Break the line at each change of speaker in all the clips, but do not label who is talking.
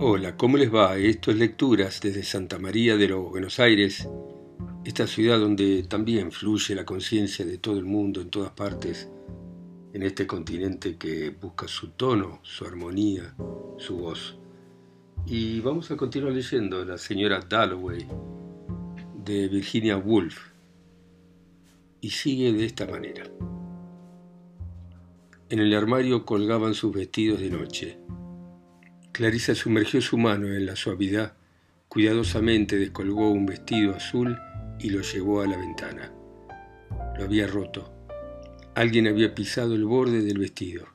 Hola, ¿cómo les va? Esto es Lecturas desde Santa María de los Buenos Aires, esta ciudad donde también fluye la conciencia de todo el mundo en todas partes, en este continente que busca su tono, su armonía, su voz. Y vamos a continuar leyendo La señora Dalloway de Virginia Woolf. Y sigue de esta manera. En el armario colgaban sus vestidos de noche. Clarisa sumergió su mano en la suavidad, cuidadosamente descolgó un vestido azul y lo llevó a la ventana. Lo había roto. Alguien había pisado el borde del vestido.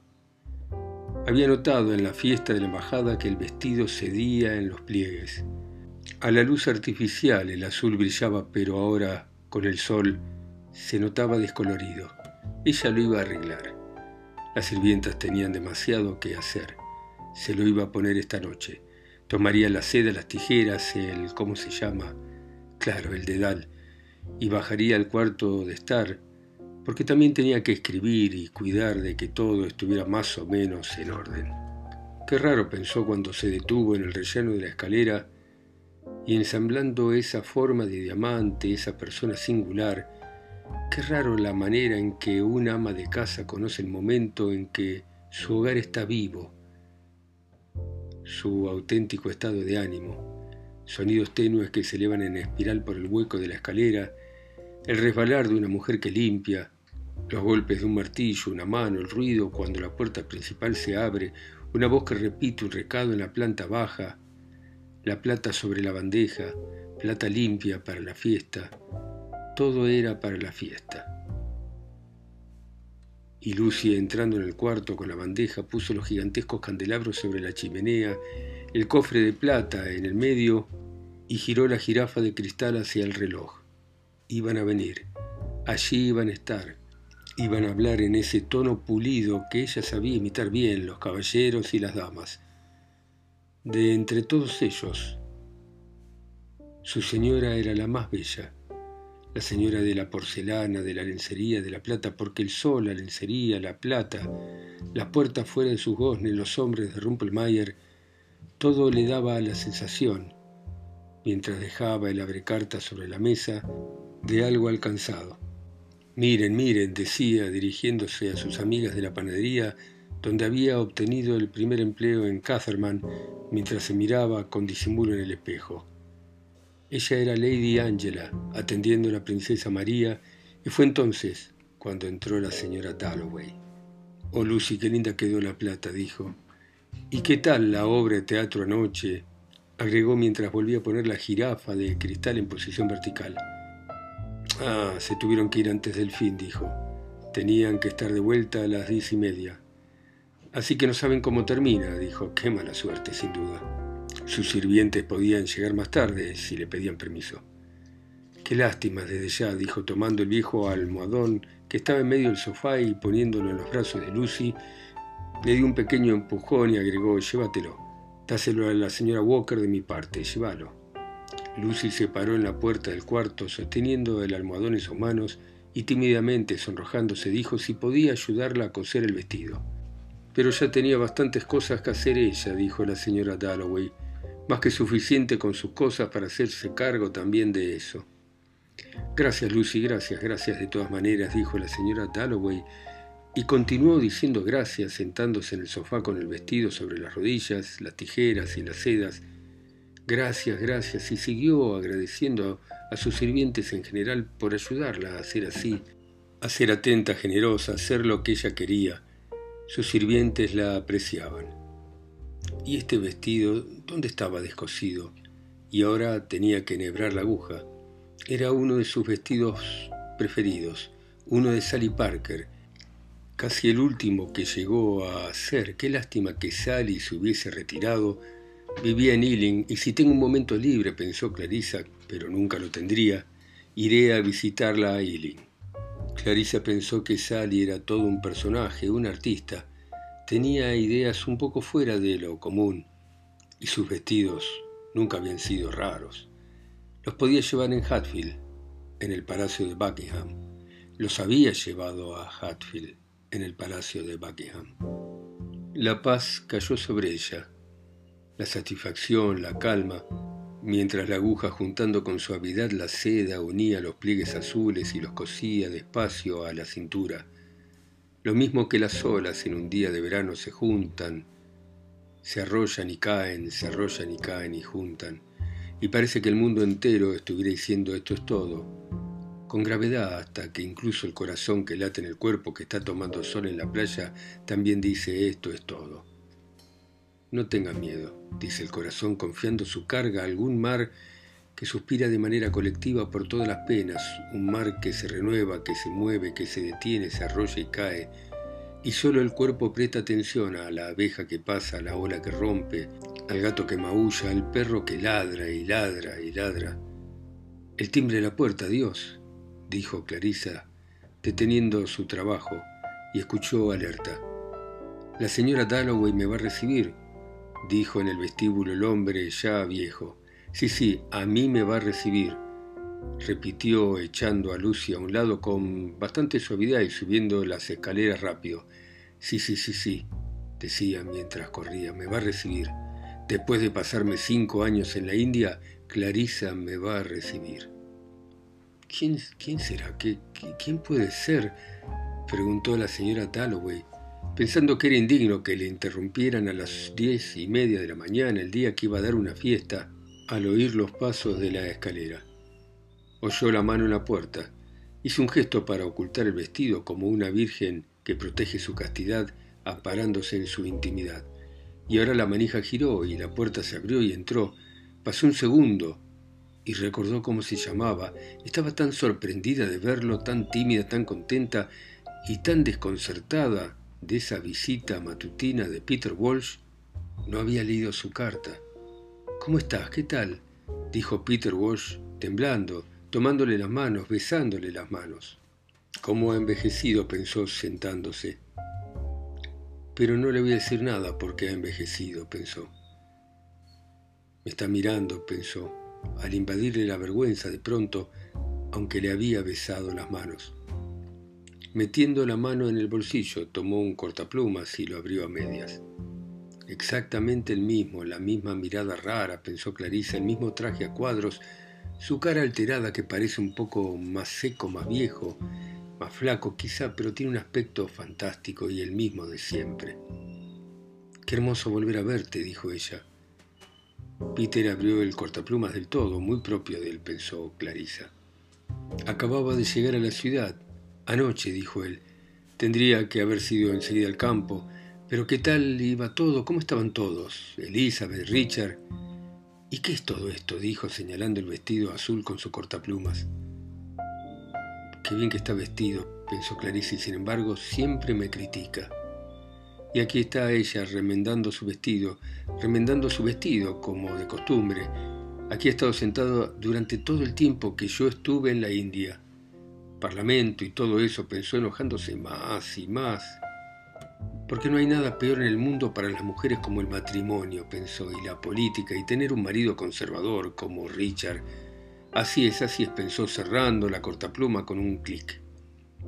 Había notado en la fiesta de la embajada que el vestido cedía en los pliegues. A la luz artificial el azul brillaba, pero ahora, con el sol, se notaba descolorido. Ella lo iba a arreglar. Las sirvientas tenían demasiado que hacer. Se lo iba a poner esta noche. Tomaría la seda, las tijeras, el... ¿cómo se llama? Claro, el dedal. Y bajaría al cuarto de estar, porque también tenía que escribir y cuidar de que todo estuviera más o menos en orden. Qué raro pensó cuando se detuvo en el relleno de la escalera y ensamblando esa forma de diamante, esa persona singular, Qué raro la manera en que un ama de casa conoce el momento en que su hogar está vivo, su auténtico estado de ánimo, sonidos tenues que se elevan en espiral por el hueco de la escalera, el resbalar de una mujer que limpia, los golpes de un martillo, una mano, el ruido cuando la puerta principal se abre, una voz que repite un recado en la planta baja, la plata sobre la bandeja, plata limpia para la fiesta, todo era para la fiesta. Y Lucy, entrando en el cuarto con la bandeja, puso los gigantescos candelabros sobre la chimenea, el cofre de plata en el medio y giró la jirafa de cristal hacia el reloj. Iban a venir, allí iban a estar, iban a hablar en ese tono pulido que ella sabía imitar bien, los caballeros y las damas. De entre todos ellos, su señora era la más bella la señora de la porcelana, de la lencería, de la plata, porque el sol, la lencería, la plata, la puerta fuera de sus goznes, los hombres de Rumpelmayer, todo le daba la sensación, mientras dejaba el abrecarta sobre la mesa, de algo alcanzado. Miren, miren, decía, dirigiéndose a sus amigas de la panadería, donde había obtenido el primer empleo en Catherman, mientras se miraba con disimulo en el espejo. Ella era Lady Angela, atendiendo a la princesa María, y fue entonces cuando entró la señora Dalloway. Oh, Lucy, qué linda quedó la plata, dijo. ¿Y qué tal la obra de teatro anoche? agregó mientras volvía a poner la jirafa de cristal en posición vertical. Ah, se tuvieron que ir antes del fin, dijo. Tenían que estar de vuelta a las diez y media. Así que no saben cómo termina, dijo. Qué mala suerte, sin duda. Sus sirvientes podían llegar más tarde si le pedían permiso. Qué lástima desde ya, dijo tomando el viejo almohadón que estaba en medio del sofá y poniéndolo en los brazos de Lucy, le dio un pequeño empujón y agregó, llévatelo, dáselo a la señora Walker de mi parte, llévalo. Lucy se paró en la puerta del cuarto sosteniendo el almohadón en sus manos y tímidamente, sonrojándose, dijo si podía ayudarla a coser el vestido. Pero ya tenía bastantes cosas que hacer ella, dijo la señora Dalloway, más que suficiente con sus cosas para hacerse cargo también de eso. Gracias, Lucy, gracias, gracias de todas maneras, dijo la señora Dalloway, y continuó diciendo gracias sentándose en el sofá con el vestido sobre las rodillas, las tijeras y las sedas. Gracias, gracias, y siguió agradeciendo a sus sirvientes en general por ayudarla a hacer así, a ser atenta, generosa, a hacer lo que ella quería. Sus sirvientes la apreciaban. ¿Y este vestido dónde estaba descosido? Y ahora tenía que enhebrar la aguja. Era uno de sus vestidos preferidos, uno de Sally Parker, casi el último que llegó a ser. Qué lástima que Sally se hubiese retirado. Vivía en Ealing y si tengo un momento libre, pensó Clarissa, pero nunca lo tendría, iré a visitarla a Ealing. Clarissa pensó que Sally era todo un personaje, un artista, Tenía ideas un poco fuera de lo común y sus vestidos nunca habían sido raros. Los podía llevar en Hatfield, en el Palacio de Buckingham. Los había llevado a Hatfield, en el Palacio de Buckingham. La paz cayó sobre ella. la satisfacción, la calma, mientras la aguja juntando con suavidad la seda unía los pliegues azules y los cosía despacio a la cintura. Lo mismo que las olas en un día de verano se juntan, se arrollan y caen, se arrollan y caen y juntan. Y parece que el mundo entero estuviera diciendo esto es todo, con gravedad hasta que incluso el corazón que late en el cuerpo que está tomando sol en la playa también dice esto es todo. No tenga miedo, dice el corazón confiando su carga a algún mar que suspira de manera colectiva por todas las penas, un mar que se renueva, que se mueve, que se detiene, se arrolla y cae, y solo el cuerpo presta atención a la abeja que pasa, a la ola que rompe, al gato que maulla, al perro que ladra y ladra y ladra. El timbre de la puerta, Dios, dijo Clarisa, deteniendo su trabajo, y escuchó alerta. La señora Dalloway me va a recibir, dijo en el vestíbulo el hombre ya viejo. Sí, sí, a mí me va a recibir, repitió echando a Lucy a un lado con bastante suavidad y subiendo las escaleras rápido. Sí, sí, sí, sí, decía mientras corría, me va a recibir. Después de pasarme cinco años en la India, Clarisa me va a recibir. ¿Quién, quién será? ¿Qué, quién puede ser? preguntó la señora Dalloway, pensando que era indigno que le interrumpieran a las diez y media de la mañana el día que iba a dar una fiesta al oír los pasos de la escalera. Oyó la mano en la puerta, hizo un gesto para ocultar el vestido como una virgen que protege su castidad amparándose en su intimidad. Y ahora la manija giró y la puerta se abrió y entró. Pasó un segundo y recordó cómo se llamaba. Estaba tan sorprendida de verlo, tan tímida, tan contenta y tan desconcertada de esa visita matutina de Peter Walsh. No había leído su carta. ¿Cómo estás? ¿Qué tal? dijo Peter Walsh, temblando, tomándole las manos, besándole las manos. Cómo ha envejecido, pensó sentándose. Pero no le voy a decir nada porque ha envejecido, pensó. Me está mirando, pensó, al invadirle la vergüenza de pronto, aunque le había besado las manos. Metiendo la mano en el bolsillo, tomó un cortaplumas y lo abrió a medias. Exactamente el mismo, la misma mirada rara, pensó Clarisa, el mismo traje a cuadros, su cara alterada que parece un poco más seco, más viejo, más flaco quizá, pero tiene un aspecto fantástico y el mismo de siempre. Qué hermoso volver a verte, dijo ella. Peter abrió el cortaplumas del todo, muy propio de él, pensó Clarisa. Acababa de llegar a la ciudad. Anoche, dijo él. Tendría que haber sido enseguida al campo, pero ¿qué tal iba todo? ¿Cómo estaban todos? Elizabeth, Richard. ¿Y qué es todo esto? dijo señalando el vestido azul con su cortaplumas. Qué bien que está vestido, pensó Clarice, y sin embargo siempre me critica. Y aquí está ella remendando su vestido, remendando su vestido como de costumbre. Aquí ha estado sentado durante todo el tiempo que yo estuve en la India. Parlamento y todo eso, pensó enojándose más y más porque no hay nada peor en el mundo para las mujeres como el matrimonio, pensó, y la política, y tener un marido conservador como Richard. Así es, así es, pensó, cerrando la cortapluma con un clic.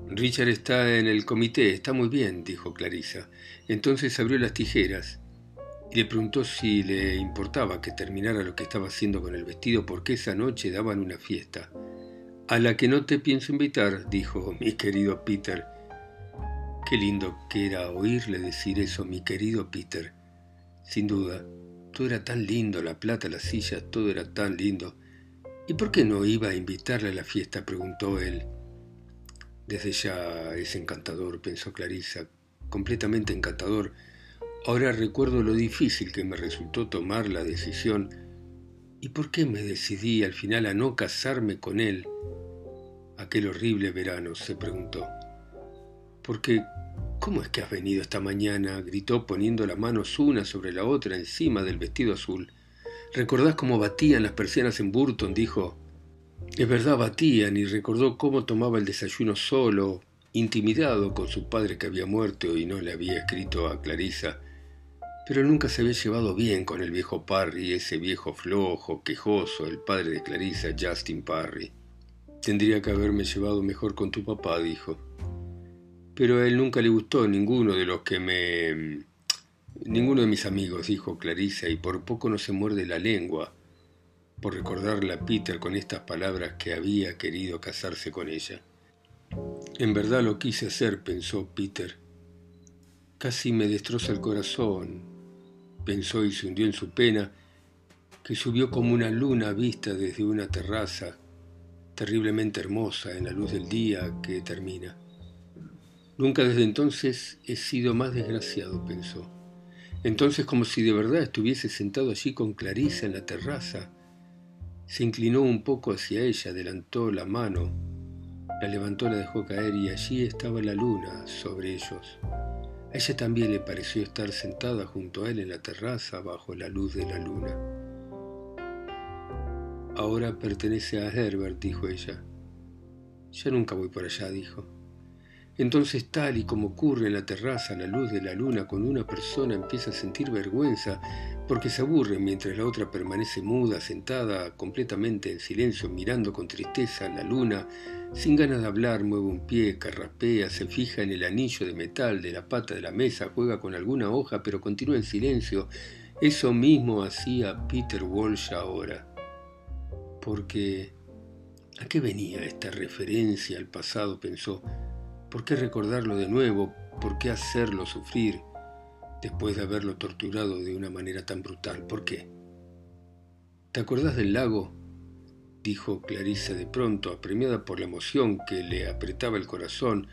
Richard está en el comité, está muy bien, dijo Clarisa. Entonces abrió las tijeras y le preguntó si le importaba que terminara lo que estaba haciendo con el vestido porque esa noche daban una fiesta. A la que no te pienso invitar, dijo mi querido Peter. Qué lindo que era oírle decir eso, mi querido Peter. Sin duda, todo era tan lindo, la plata, las sillas, todo era tan lindo. ¿Y por qué no iba a invitarle a la fiesta? preguntó él. Desde ya es encantador, pensó Clarisa, completamente encantador. Ahora recuerdo lo difícil que me resultó tomar la decisión. ¿Y por qué me decidí al final a no casarme con él? Aquel horrible verano, se preguntó. Porque, ¿cómo es que has venido esta mañana? gritó poniendo las manos una sobre la otra encima del vestido azul. ¿Recordás cómo batían las persianas en Burton? dijo. Es verdad, batían, y recordó cómo tomaba el desayuno solo, intimidado con su padre que había muerto y no le había escrito a Clarisa. Pero nunca se había llevado bien con el viejo Parry, ese viejo flojo, quejoso, el padre de Clarisa, Justin Parry. Tendría que haberme llevado mejor con tu papá, dijo pero a él nunca le gustó ninguno de los que me... Ninguno de mis amigos, dijo Clarisa, y por poco no se muerde la lengua por recordarle a Peter con estas palabras que había querido casarse con ella. En verdad lo quise hacer, pensó Peter. Casi me destroza el corazón, pensó y se hundió en su pena, que subió como una luna vista desde una terraza, terriblemente hermosa en la luz del día que termina. Nunca desde entonces he sido más desgraciado, pensó. Entonces como si de verdad estuviese sentado allí con Clarisa en la terraza. Se inclinó un poco hacia ella, adelantó la mano, la levantó, la dejó caer y allí estaba la luna sobre ellos. A ella también le pareció estar sentada junto a él en la terraza bajo la luz de la luna. Ahora pertenece a Herbert, dijo ella. Ya nunca voy por allá, dijo. Entonces, tal y como ocurre en la terraza a la luz de la luna, cuando una persona empieza a sentir vergüenza porque se aburre mientras la otra permanece muda, sentada completamente en silencio, mirando con tristeza la luna, sin ganas de hablar, mueve un pie, carrapea, se fija en el anillo de metal de la pata de la mesa, juega con alguna hoja, pero continúa en silencio. Eso mismo hacía Peter Walsh ahora. Porque... ¿A qué venía esta referencia al pasado? pensó. ¿Por qué recordarlo de nuevo? ¿Por qué hacerlo sufrir después de haberlo torturado de una manera tan brutal? ¿Por qué? ¿Te acordás del lago? dijo Clarisa de pronto, apremiada por la emoción que le apretaba el corazón,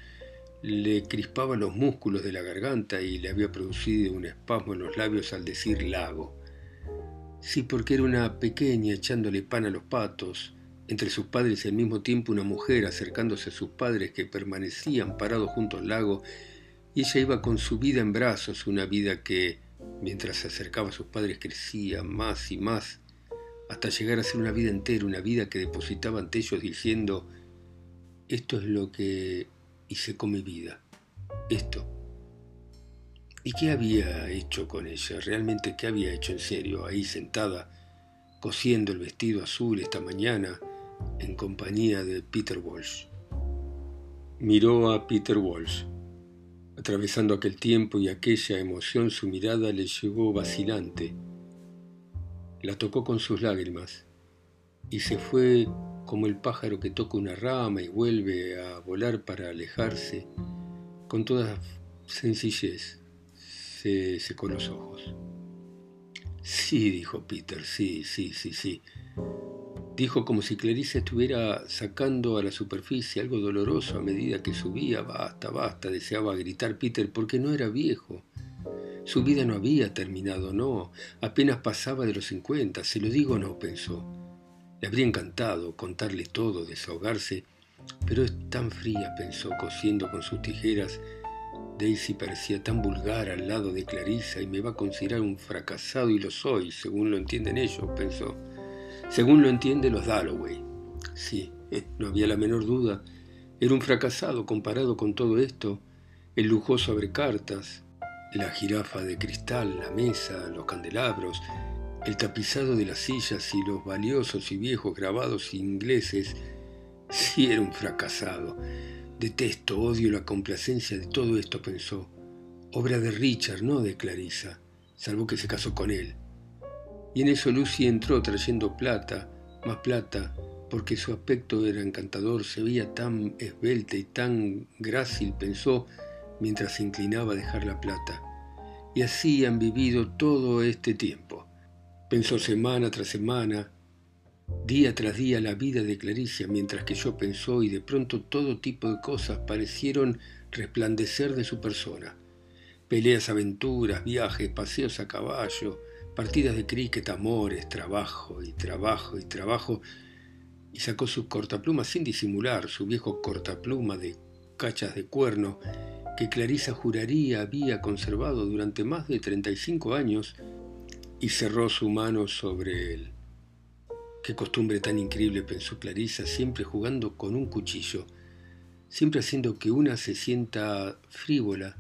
le crispaba los músculos de la garganta y le había producido un espasmo en los labios al decir lago. Sí, porque era una pequeña echándole pan a los patos, entre sus padres y al mismo tiempo una mujer acercándose a sus padres que permanecían parados junto al lago, y ella iba con su vida en brazos, una vida que, mientras se acercaba a sus padres, crecía más y más, hasta llegar a ser una vida entera, una vida que depositaba ante ellos diciendo, esto es lo que hice con mi vida, esto. ¿Y qué había hecho con ella? ¿Realmente qué había hecho en serio ahí sentada, cosiendo el vestido azul esta mañana? En compañía de Peter Walsh. Miró a Peter Walsh. Atravesando aquel tiempo y aquella emoción, su mirada le llegó vacilante. La tocó con sus lágrimas y se fue como el pájaro que toca una rama y vuelve a volar para alejarse. Con toda sencillez se secó los ojos. Sí, dijo Peter, sí, sí, sí, sí. Dijo como si Clarice estuviera sacando a la superficie algo doloroso a medida que subía. Basta, basta, deseaba gritar Peter porque no era viejo. Su vida no había terminado, no. Apenas pasaba de los cincuenta. Se lo digo no, pensó. Le habría encantado contarle todo, desahogarse, pero es tan fría, pensó, cosiendo con sus tijeras. Daisy parecía tan vulgar al lado de Clarissa y me va a considerar un fracasado y lo soy, según lo entienden ellos, pensó según lo entiende los Dalloway. Sí, eh, no había la menor duda. Era un fracasado comparado con todo esto, el lujoso cartas, la jirafa de cristal, la mesa, los candelabros, el tapizado de las sillas y los valiosos y viejos grabados ingleses. Sí era un fracasado. Detesto, odio la complacencia de todo esto, pensó. Obra de Richard, no de Clarissa, salvo que se casó con él. Y en eso Lucy entró trayendo plata, más plata, porque su aspecto era encantador, se veía tan esbelta y tan grácil, pensó, mientras se inclinaba a dejar la plata. Y así han vivido todo este tiempo. Pensó semana tras semana, día tras día la vida de Claricia, mientras que yo pensó y de pronto todo tipo de cosas parecieron resplandecer de su persona. Peleas, aventuras, viajes, paseos a caballo, partidas de cricket, amores, trabajo y trabajo y trabajo, y sacó su cortapluma sin disimular, su viejo cortapluma de cachas de cuerno, que Clarisa juraría había conservado durante más de 35 años, y cerró su mano sobre él. Qué costumbre tan increíble, pensó Clarisa, siempre jugando con un cuchillo, siempre haciendo que una se sienta frívola,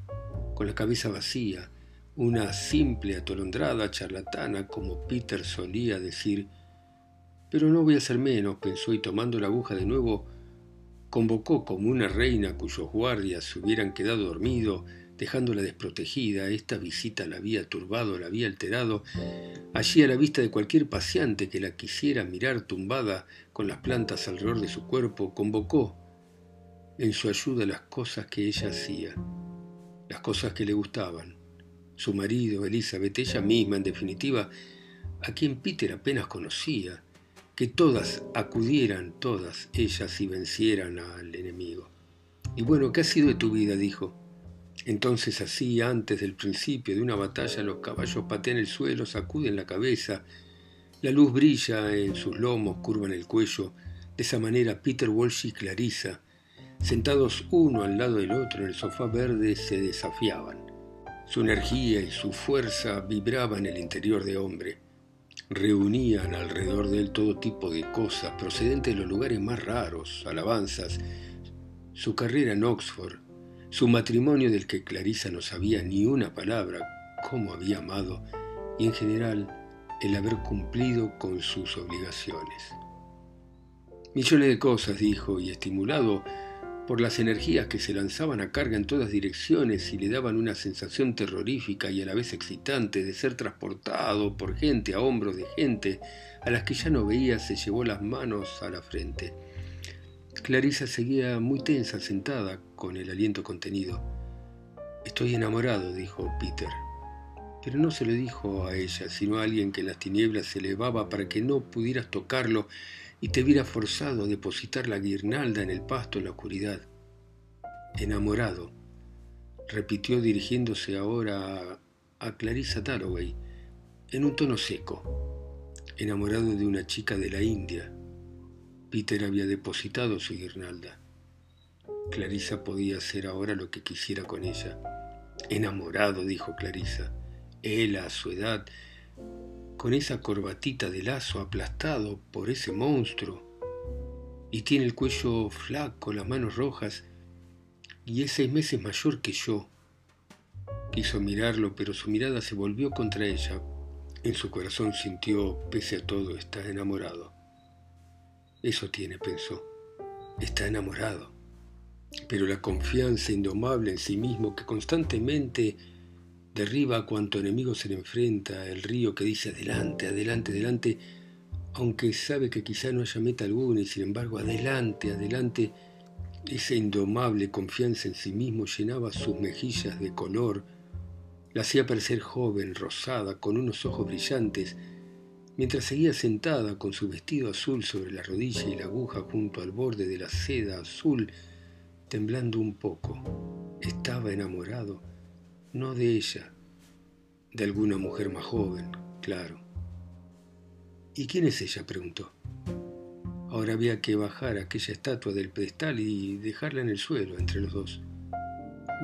con la cabeza vacía, una simple atolondrada charlatana, como Peter solía decir. Pero no voy a ser menos, pensó, y tomando la aguja de nuevo, convocó como una reina cuyos guardias se hubieran quedado dormidos dejándola desprotegida. Esta visita la había turbado, la había alterado. Allí a la vista de cualquier paciente que la quisiera mirar tumbada con las plantas alrededor de su cuerpo, convocó en su ayuda las cosas que ella hacía, las cosas que le gustaban. Su marido, Elizabeth, ella misma, en definitiva, a quien Peter apenas conocía, que todas acudieran, todas ellas, y vencieran al enemigo. Y bueno, ¿qué ha sido de tu vida? dijo. Entonces así, antes del principio de una batalla, los caballos patean el suelo, sacuden la cabeza, la luz brilla en sus lomos, curvan el cuello. De esa manera Peter Walsh y Clarissa, sentados uno al lado del otro en el sofá verde, se desafiaban. Su energía y su fuerza vibraban en el interior de hombre. Reunían alrededor de él todo tipo de cosas procedentes de los lugares más raros, alabanzas, su carrera en Oxford, su matrimonio del que Clarissa no sabía ni una palabra, cómo había amado, y en general el haber cumplido con sus obligaciones. Millones de cosas, dijo, y estimulado por las energías que se lanzaban a carga en todas direcciones y le daban una sensación terrorífica y a la vez excitante de ser transportado por gente a hombros de gente a las que ya no veía, se llevó las manos a la frente. Clarisa seguía muy tensa, sentada, con el aliento contenido. Estoy enamorado, dijo Peter. Pero no se lo dijo a ella, sino a alguien que en las tinieblas se elevaba para que no pudieras tocarlo y te viera forzado a depositar la guirnalda en el pasto en la oscuridad. Enamorado, repitió dirigiéndose ahora a, a Clarissa Dalloway, en un tono seco. Enamorado de una chica de la India. Peter había depositado su guirnalda. Clarissa podía hacer ahora lo que quisiera con ella. Enamorado, dijo Clarissa. Él, a su edad, con esa corbatita de lazo aplastado por ese monstruo, y tiene el cuello flaco, las manos rojas, y es seis meses mayor que yo. Quiso mirarlo, pero su mirada se volvió contra ella. En su corazón sintió, pese a todo, está enamorado. Eso tiene, pensó. Está enamorado. Pero la confianza indomable en sí mismo que constantemente derriba a cuanto enemigo se le enfrenta, el río que dice adelante, adelante, adelante, aunque sabe que quizá no haya meta alguna y sin embargo adelante, adelante, esa indomable confianza en sí mismo llenaba sus mejillas de color, la hacía parecer joven, rosada, con unos ojos brillantes, mientras seguía sentada con su vestido azul sobre la rodilla y la aguja junto al borde de la seda azul, temblando un poco. Estaba enamorado no de ella, de alguna mujer más joven, claro. ¿Y quién es ella? preguntó. Ahora había que bajar aquella estatua del pedestal y dejarla en el suelo entre los dos.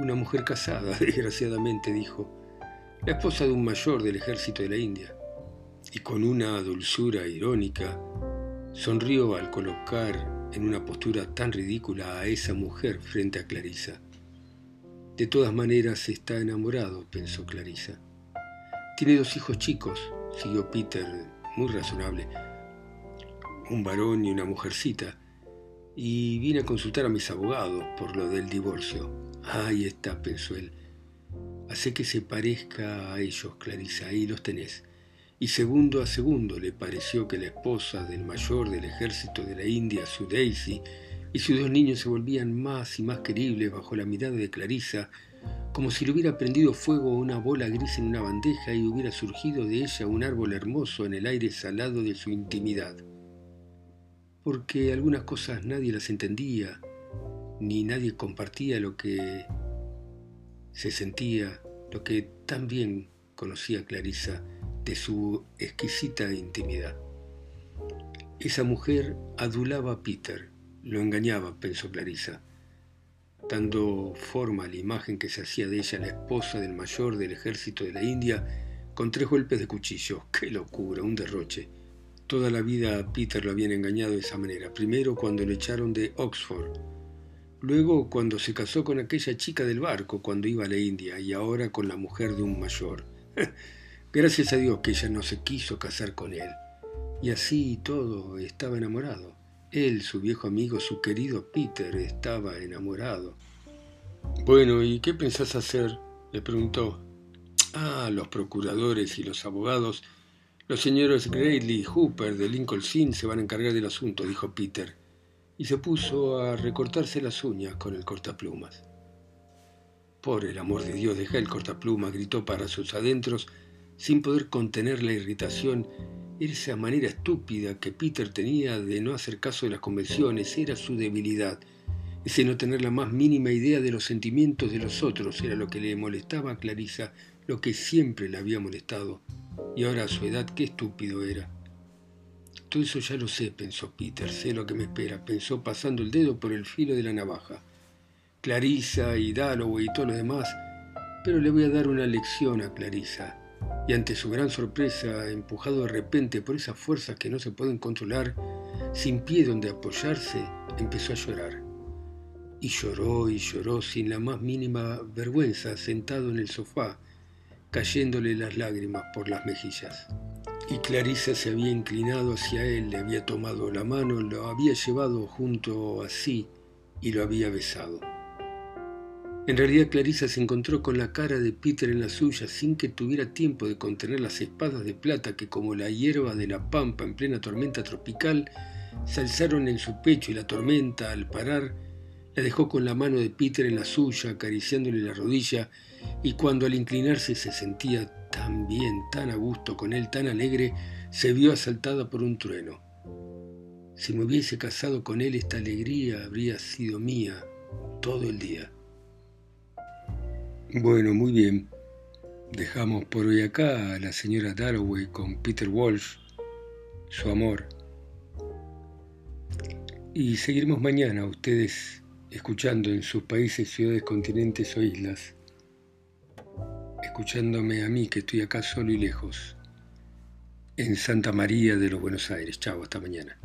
Una mujer casada, desgraciadamente, dijo, la esposa de un mayor del ejército de la India. Y con una dulzura irónica, sonrió al colocar en una postura tan ridícula a esa mujer frente a Clarisa. De todas maneras está enamorado, pensó Clarisa. Tiene dos hijos chicos, siguió Peter, muy razonable. Un varón y una mujercita. Y vine a consultar a mis abogados por lo del divorcio. Ahí está, pensó él. Hace que se parezca a ellos, Clarisa, ahí los tenés. Y segundo a segundo le pareció que la esposa del mayor del ejército de la India, su Daisy, y sus dos niños se volvían más y más queribles bajo la mirada de Clarisa, como si le hubiera prendido fuego una bola gris en una bandeja y hubiera surgido de ella un árbol hermoso en el aire salado de su intimidad. Porque algunas cosas nadie las entendía, ni nadie compartía lo que se sentía, lo que tan bien conocía Clarisa de su exquisita intimidad. Esa mujer adulaba a Peter, lo engañaba, pensó Clarisa, dando forma a la imagen que se hacía de ella la esposa del mayor del ejército de la India con tres golpes de cuchillo. ¡Qué locura! Un derroche. Toda la vida Peter lo habían engañado de esa manera. Primero cuando lo echaron de Oxford. Luego cuando se casó con aquella chica del barco cuando iba a la India y ahora con la mujer de un mayor. Gracias a Dios que ella no se quiso casar con él. Y así todo estaba enamorado. Él, su viejo amigo, su querido Peter, estaba enamorado. Bueno, ¿y qué pensás hacer? Le preguntó. Ah, los procuradores y los abogados. Los señores Grayley y Hooper de Lincoln Inn se van a encargar del asunto, dijo Peter, y se puso a recortarse las uñas con el cortaplumas. Por el amor de Dios, deja el cortaplumas, gritó para sus adentros, sin poder contener la irritación. Esa manera estúpida que Peter tenía de no hacer caso de las convenciones era su debilidad. Ese no tener la más mínima idea de los sentimientos de los otros era lo que le molestaba a Clarisa, lo que siempre le había molestado. Y ahora a su edad qué estúpido era. Todo eso ya lo sé, pensó Peter, sé lo que me espera, pensó pasando el dedo por el filo de la navaja. Clarisa y Dalloway y todo lo demás, pero le voy a dar una lección a Clarisa. Y ante su gran sorpresa, empujado de repente por esas fuerzas que no se pueden controlar, sin pie donde apoyarse, empezó a llorar. Y lloró y lloró sin la más mínima vergüenza, sentado en el sofá, cayéndole las lágrimas por las mejillas. Y Clarisa se había inclinado hacia él, le había tomado la mano, lo había llevado junto a sí y lo había besado. En realidad Clarisa se encontró con la cara de Peter en la suya sin que tuviera tiempo de contener las espadas de plata que como la hierba de la pampa en plena tormenta tropical se alzaron en su pecho y la tormenta al parar la dejó con la mano de Peter en la suya acariciándole la rodilla y cuando al inclinarse se sentía tan bien, tan a gusto con él, tan alegre, se vio asaltada por un trueno. Si me hubiese casado con él, esta alegría habría sido mía todo el día. Bueno, muy bien. Dejamos por hoy acá a la señora Dalloway con Peter Walsh, su amor. Y seguiremos mañana, ustedes escuchando en sus países, ciudades, continentes o islas escuchándome a mí que estoy acá solo y lejos, en Santa María de los Buenos Aires. Chao, hasta mañana.